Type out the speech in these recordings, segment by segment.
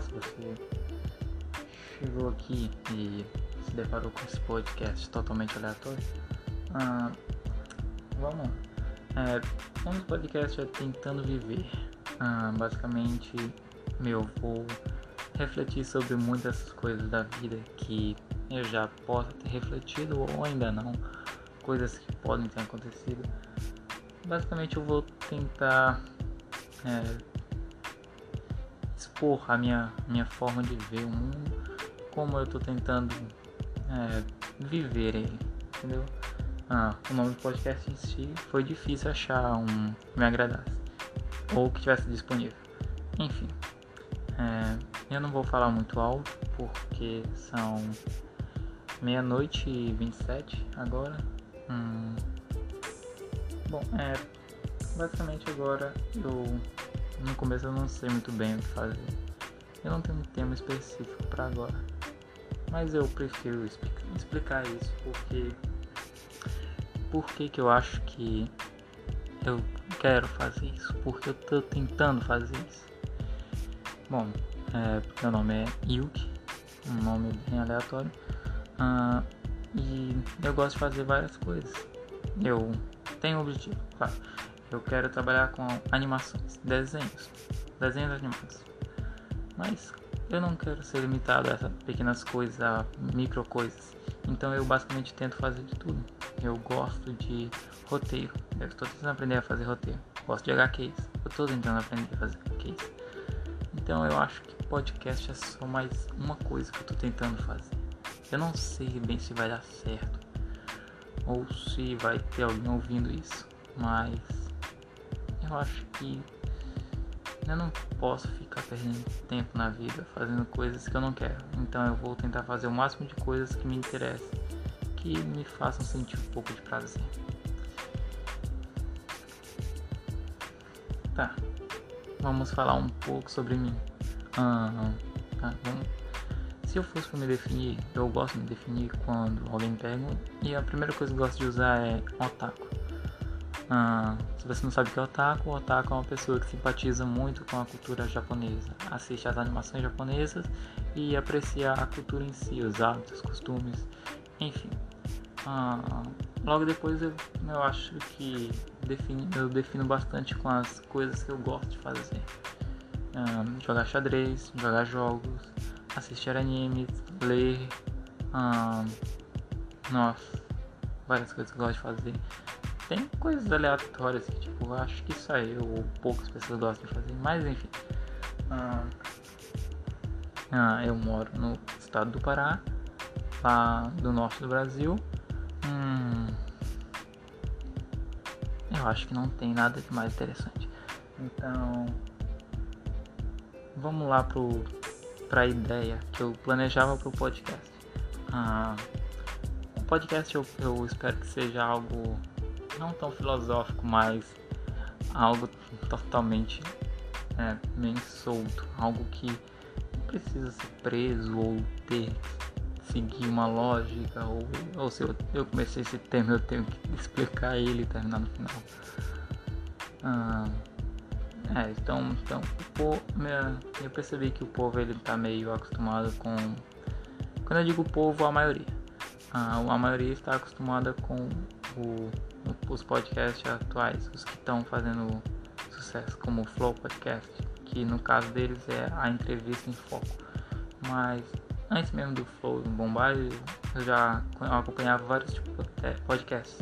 Se você chegou aqui e se deparou com esse podcast totalmente aleatório. Ah, vamos lá. É, um dos podcasts é Tentando Viver. Ah, basicamente, meu, vou refletir sobre muitas coisas da vida que eu já possa ter refletido ou ainda não, coisas que podem ter acontecido. Basicamente, eu vou tentar é, expor a minha, minha forma de ver o mundo, como eu estou tentando é, viver ele, entendeu? Ah, o nome do podcast em si foi difícil achar um que me agradasse ou que tivesse disponível. Enfim, é, eu não vou falar muito alto porque são meia-noite e 27 agora. Hum, bom, é, basicamente agora eu no começo eu não sei muito bem o que fazer. Eu não tenho um tema específico para agora. Mas eu prefiro explicar isso porque por que, que eu acho que eu quero fazer isso, porque eu tô tentando fazer isso. Bom, é, meu nome é Yuki, um nome bem aleatório, uh, e eu gosto de fazer várias coisas. Eu tenho um objetivo, claro. Eu quero trabalhar com animações, desenhos, desenhos animados. Mas eu não quero ser limitado a essas pequenas coisas, a micro coisas. Então eu basicamente tento fazer de tudo. Eu gosto de roteiro. Eu estou tentando aprender a fazer roteiro. Gosto de HQs. Eu estou tentando aprender a fazer HQs. Então eu acho que podcast é só mais uma coisa que eu estou tentando fazer. Eu não sei bem se vai dar certo ou se vai ter alguém ouvindo isso, mas eu acho que eu não posso ficar perdendo tempo na vida fazendo coisas que eu não quero. Então eu vou tentar fazer o máximo de coisas que me interessem, que me façam sentir um pouco de prazer. Tá, vamos falar um pouco sobre mim. Ah, tá, vamos. Se eu fosse me definir, eu gosto de me definir quando alguém pergunta, e a primeira coisa que eu gosto de usar é otaku. Ah, se você não sabe o que é otaku, o otaku é uma pessoa que simpatiza muito com a cultura japonesa, assiste às animações japonesas e aprecia a cultura em si, os hábitos, os costumes, enfim. Ah, logo depois eu, eu acho que defini, eu defino bastante com as coisas que eu gosto de fazer. Ah, jogar xadrez, jogar jogos, assistir animes, ler, ah, nossa, várias coisas que eu gosto de fazer. Tem coisas aleatórias que, tipo, acho que só eu ou poucas pessoas gostam de fazer, mas enfim. Ah, ah, eu moro no estado do Pará, lá do norte do Brasil. Hum, eu acho que não tem nada de mais interessante. Então, vamos lá pro, pra ideia que eu planejava pro podcast. Ah, o podcast eu, eu espero que seja algo não tão filosófico, mas algo totalmente é, bem solto, algo que não precisa ser preso ou ter seguir uma lógica, ou, ou se eu, eu comecei esse tema eu tenho que explicar ele e terminar no final. Ah, é, então, então povo, eu percebi que o povo ele tá meio acostumado com. Quando eu digo povo, a maioria. Ah, a maioria está acostumada com o os podcasts atuais, os que estão fazendo sucesso, como o Flow Podcast, que no caso deles é a entrevista em foco. Mas antes mesmo do Flow do Bombário, eu já acompanhava vários tipos de podcasts.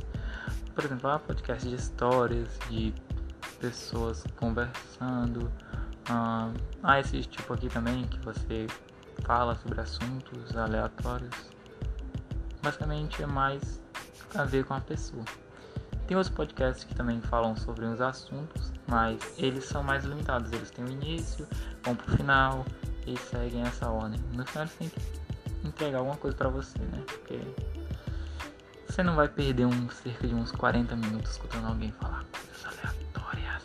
Por exemplo, há podcasts de histórias, de pessoas conversando. Ah, há esse tipo aqui também que você fala sobre assuntos aleatórios. Basicamente é mais a ver com a pessoa. Tem outros podcasts que também falam sobre uns assuntos, mas eles são mais limitados. Eles têm o início, vão pro final e seguem essa ordem. No final eles têm que entregar alguma coisa para você, né? Porque você não vai perder um, cerca de uns 40 minutos escutando alguém falar coisas aleatórias.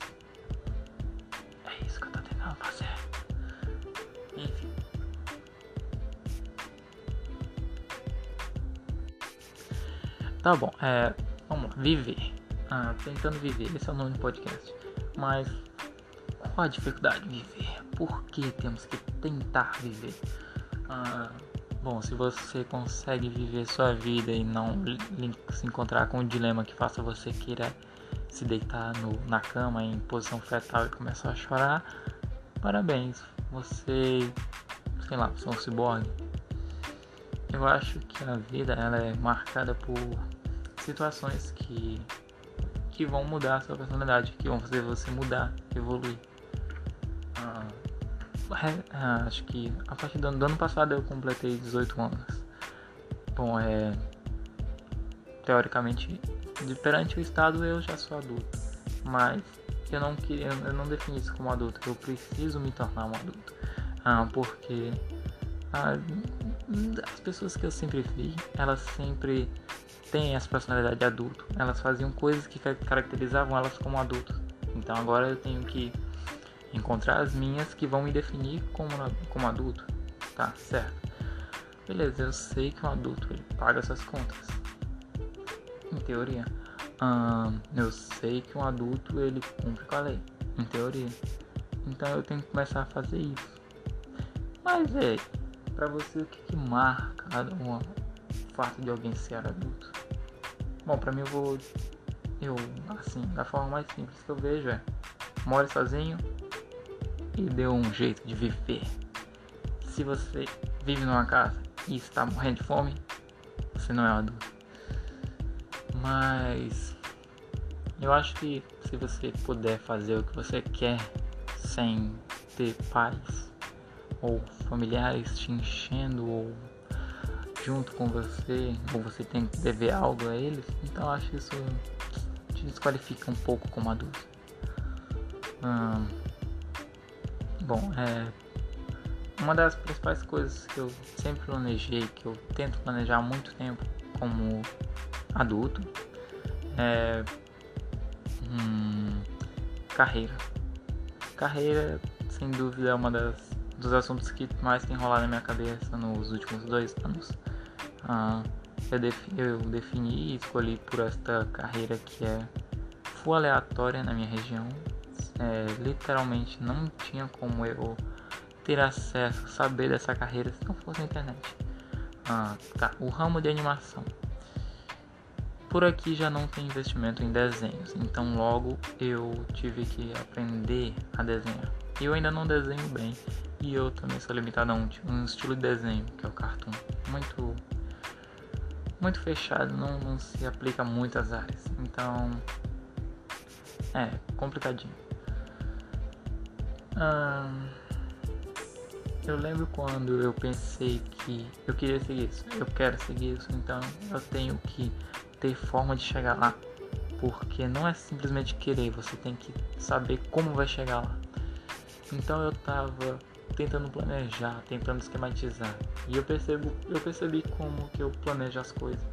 É isso que eu tô tentando fazer. Enfim. Tá bom, é viver. Ah, tentando viver, esse é o nome do podcast. Mas qual a dificuldade de viver? Por que temos que tentar viver? Ah, bom, se você consegue viver sua vida e não se encontrar com um dilema que faça você queira se deitar no, na cama em posição fetal e começar a chorar, parabéns, você, sei lá, você é um ciborgue. Eu acho que a vida ela é marcada por situações que que vão mudar a sua personalidade, que vão fazer você mudar, evoluir. Ah, ah, acho que a partir do ano, do ano passado eu completei 18 anos. Bom, é. Teoricamente, perante o Estado eu já sou adulto. Mas eu não eu não defini isso como adulto. Eu preciso me tornar um adulto. Ah, porque ah, as pessoas que eu sempre vi, elas sempre têm essa personalidade de adulto. Elas faziam coisas que caracterizavam elas como adultos. Então agora eu tenho que encontrar as minhas que vão me definir como, como adulto. Tá, certo. Beleza, eu sei que um adulto ele paga essas contas. Em teoria. Hum, eu sei que um adulto ele cumpre com a lei. Em teoria. Então eu tenho que começar a fazer isso. Mas é, pra você o que, que marca o fato de alguém ser adulto? Bom, pra mim eu vou. Eu, assim, da forma mais simples que eu vejo é: more sozinho e dê um jeito de viver. Se você vive numa casa e está morrendo de fome, você não é um adulto. Mas eu acho que se você puder fazer o que você quer sem ter pais ou familiares te enchendo ou junto com você, ou você tem que dever algo a eles, então acho que isso te desqualifica um pouco como adulto. Hum, bom, é uma das principais coisas que eu sempre planejei, que eu tento planejar há muito tempo como adulto, é hum, carreira. Carreira, sem dúvida, é uma das dos assuntos que mais tem rolado na minha cabeça nos últimos dois anos. Ah, eu, defini, eu defini e escolhi por esta carreira que é full aleatória na minha região. É, literalmente não tinha como eu ter acesso, saber dessa carreira se não fosse a internet. Ah, tá. O ramo de animação. Por aqui já não tem investimento em desenhos, então logo eu tive que aprender a desenhar. Eu ainda não desenho bem e eu também sou limitado a um, um estilo de desenho, que é o cartoon. Muito muito fechado, não, não se aplica a muitas áreas. Então, é complicadinho. Hum, eu lembro quando eu pensei que eu queria seguir isso, eu quero seguir isso, então eu tenho que ter forma de chegar lá. Porque não é simplesmente querer, você tem que saber como vai chegar lá. Então eu tava tentando planejar, tentando esquematizar. E eu percebo, eu percebi como que eu planejo as coisas.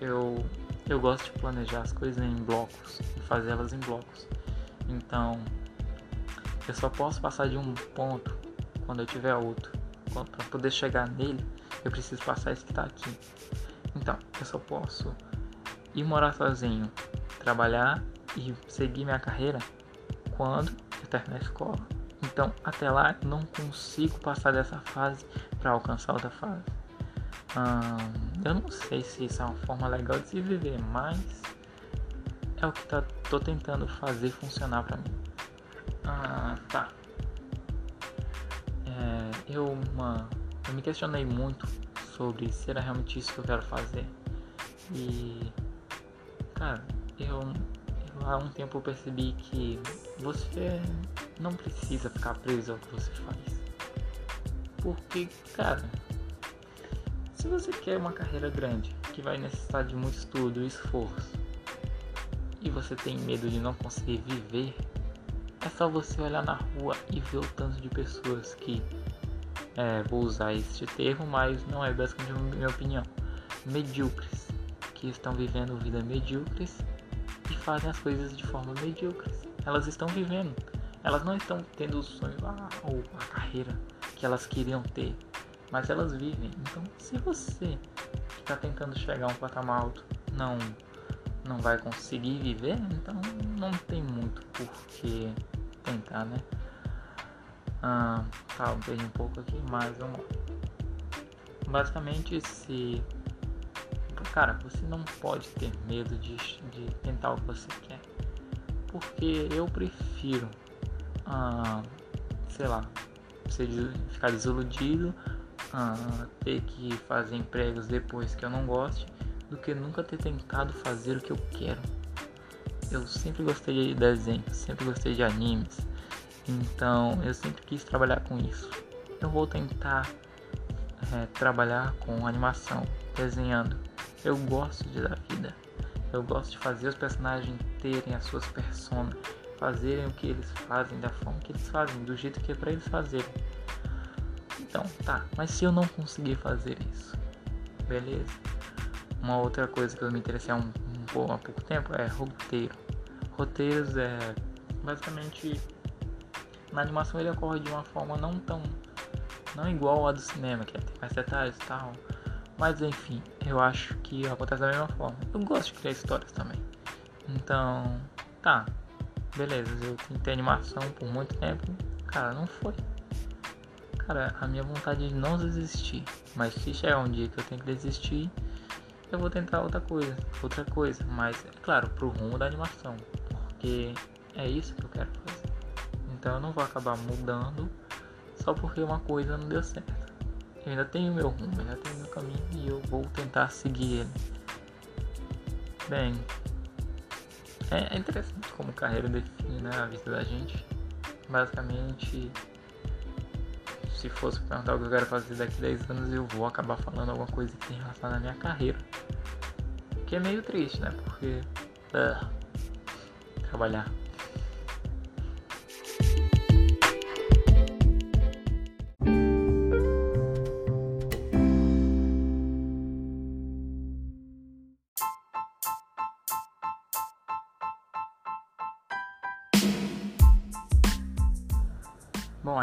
Eu eu gosto de planejar as coisas em blocos e fazer elas em blocos. Então, eu só posso passar de um ponto quando eu tiver outro. Para poder chegar nele, eu preciso passar esse que está aqui. Então, eu só posso ir morar sozinho, trabalhar e seguir minha carreira quando eu terminar a escola. Então, até lá, não consigo passar dessa fase para alcançar outra fase. Hum, eu não sei se isso é uma forma legal de se viver, mas é o que tá, tô tentando fazer funcionar para mim. Ah, tá. É, eu, uma, eu me questionei muito sobre se era realmente isso que eu quero fazer. E, cara, eu, eu há um tempo eu percebi que você não precisa ficar preso ao que você faz. Porque, cara, se você quer uma carreira grande, que vai necessitar de muito estudo e esforço, e você tem medo de não conseguir viver, é só você olhar na rua e ver o tanto de pessoas que, é, vou usar este termo, mas não é basicamente minha opinião, medíocres, que estão vivendo vida medíocres e fazem as coisas de forma medíocres. Elas estão vivendo, elas não estão tendo o sonho ah, ou a carreira que elas queriam ter, mas elas vivem. Então, se você que está tentando chegar a um patamar alto não não vai conseguir viver, então não tem muito por que tentar, né? Ah, tá, perdi um pouco aqui, mas vamos lá. Basicamente, se. Cara, você não pode ter medo de, de tentar o que você quer. Porque eu prefiro, ah, sei lá, você ficar desiludido, ah, ter que fazer empregos depois que eu não goste, do que nunca ter tentado fazer o que eu quero. Eu sempre gostei de desenho, sempre gostei de animes, então eu sempre quis trabalhar com isso. Eu vou tentar é, trabalhar com animação, desenhando. Eu gosto de dar vida. Eu gosto de fazer os personagens terem as suas personas, fazerem o que eles fazem da forma que eles fazem, do jeito que é para eles fazerem. Então, tá, mas se eu não conseguir fazer isso, beleza? Uma outra coisa que eu me interessei há um, um, há pouco tempo é roteiro. Roteiros é basicamente na animação ele ocorre de uma forma não tão não igual a do cinema, que é mais detalhes e tal. Mas enfim, eu acho que acontece da mesma forma. Eu gosto de criar histórias também. Então, tá. Beleza, eu tentei animação por muito tempo. Cara, não foi. Cara, a minha vontade de não desistir. Mas se chegar um dia que eu tenho que desistir, eu vou tentar outra coisa. Outra coisa. Mas, é claro, pro rumo da animação. Porque é isso que eu quero fazer. Então eu não vou acabar mudando só porque uma coisa não deu certo. Eu ainda tenho meu rumo, ainda tenho meu caminho e eu vou tentar seguir ele. Bem, é, interessante como carreira define né, a vida da gente. Basicamente, se fosse perguntar o que eu quero fazer daqui a 10 anos, eu vou acabar falando alguma coisa que tem relação à minha carreira. Que é meio triste, né? Porque. Uh, trabalhar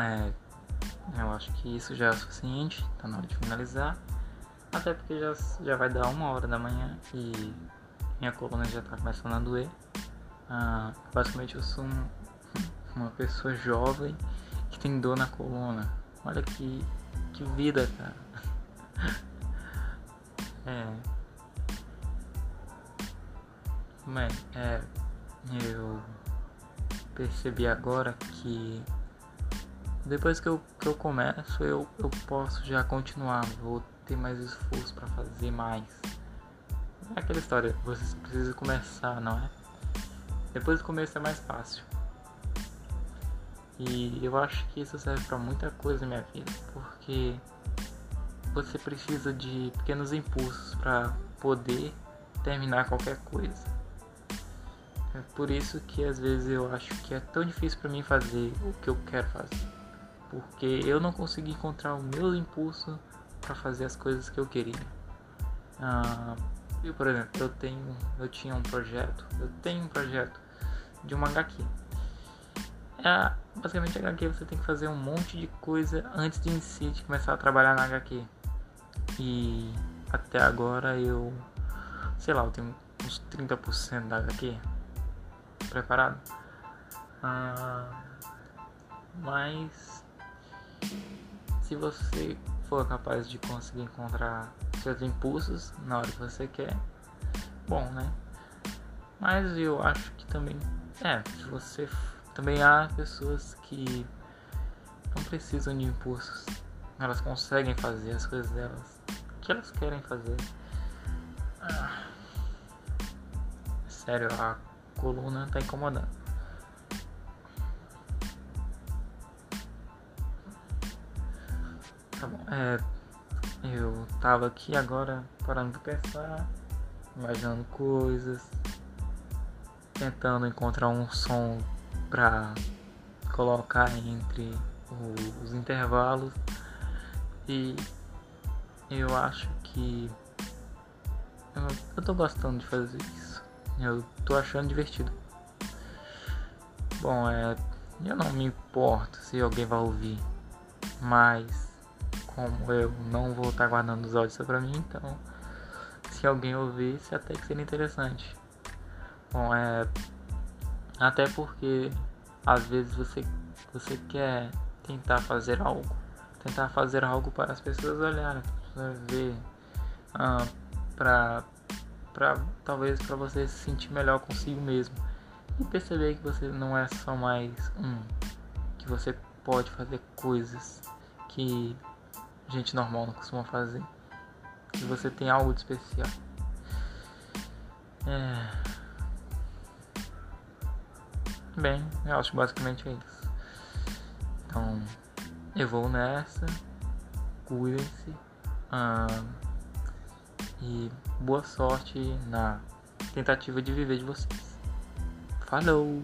é. Eu acho que isso já é o suficiente, tá na hora de finalizar. Até porque já, já vai dar uma hora da manhã e minha coluna já tá começando a doer. Ah, basicamente eu sou um, uma pessoa jovem que tem dor na coluna. Olha que, que vida, cara. é. Bem, é. Eu percebi agora que depois que eu, que eu começo, eu, eu posso já continuar, vou ter mais esforço para fazer mais. É aquela história, você precisa começar, não é? Depois do começo é mais fácil. E eu acho que isso serve para muita coisa na minha vida, porque você precisa de pequenos impulsos para poder terminar qualquer coisa. É por isso que às vezes eu acho que é tão difícil para mim fazer o que eu quero fazer porque eu não consegui encontrar o meu impulso para fazer as coisas que eu queria. Ah, eu, por exemplo, eu tenho, eu tinha um projeto, eu tenho um projeto de uma HQ. É, basicamente, a HQ você tem que fazer um monte de coisa antes de si de começar a trabalhar na HQ. E até agora eu, sei lá, eu tenho uns 30% da HQ preparado. Ah, mas se você for capaz de conseguir encontrar seus impulsos na hora que você quer, bom, né? Mas eu acho que também, é, se você também há pessoas que não precisam de impulsos, elas conseguem fazer as coisas delas que elas querem fazer. Ah, sério, a coluna tá incomodando. Tá bom. É, eu tava aqui agora parando pra pensar, imaginando coisas, tentando encontrar um som pra colocar entre os intervalos e eu acho que eu, eu tô gostando de fazer isso. Eu tô achando divertido. Bom, é. Eu não me importo se alguém vai ouvir, mas como eu não vou estar guardando os áudios só pra mim, então se alguém ouvisse até que seria interessante. Bom, é. Até porque às vezes você, você quer tentar fazer algo. Tentar fazer algo para as pessoas olharem, para ver, ah, para, para talvez para você se sentir melhor consigo mesmo e perceber que você não é só mais um, que você pode fazer coisas que gente normal não costuma fazer, que você tem algo de especial. É... Bem, eu acho basicamente é isso. Então, eu vou nessa. Cuidem-se. e boa sorte na tentativa de viver de vocês. Falou!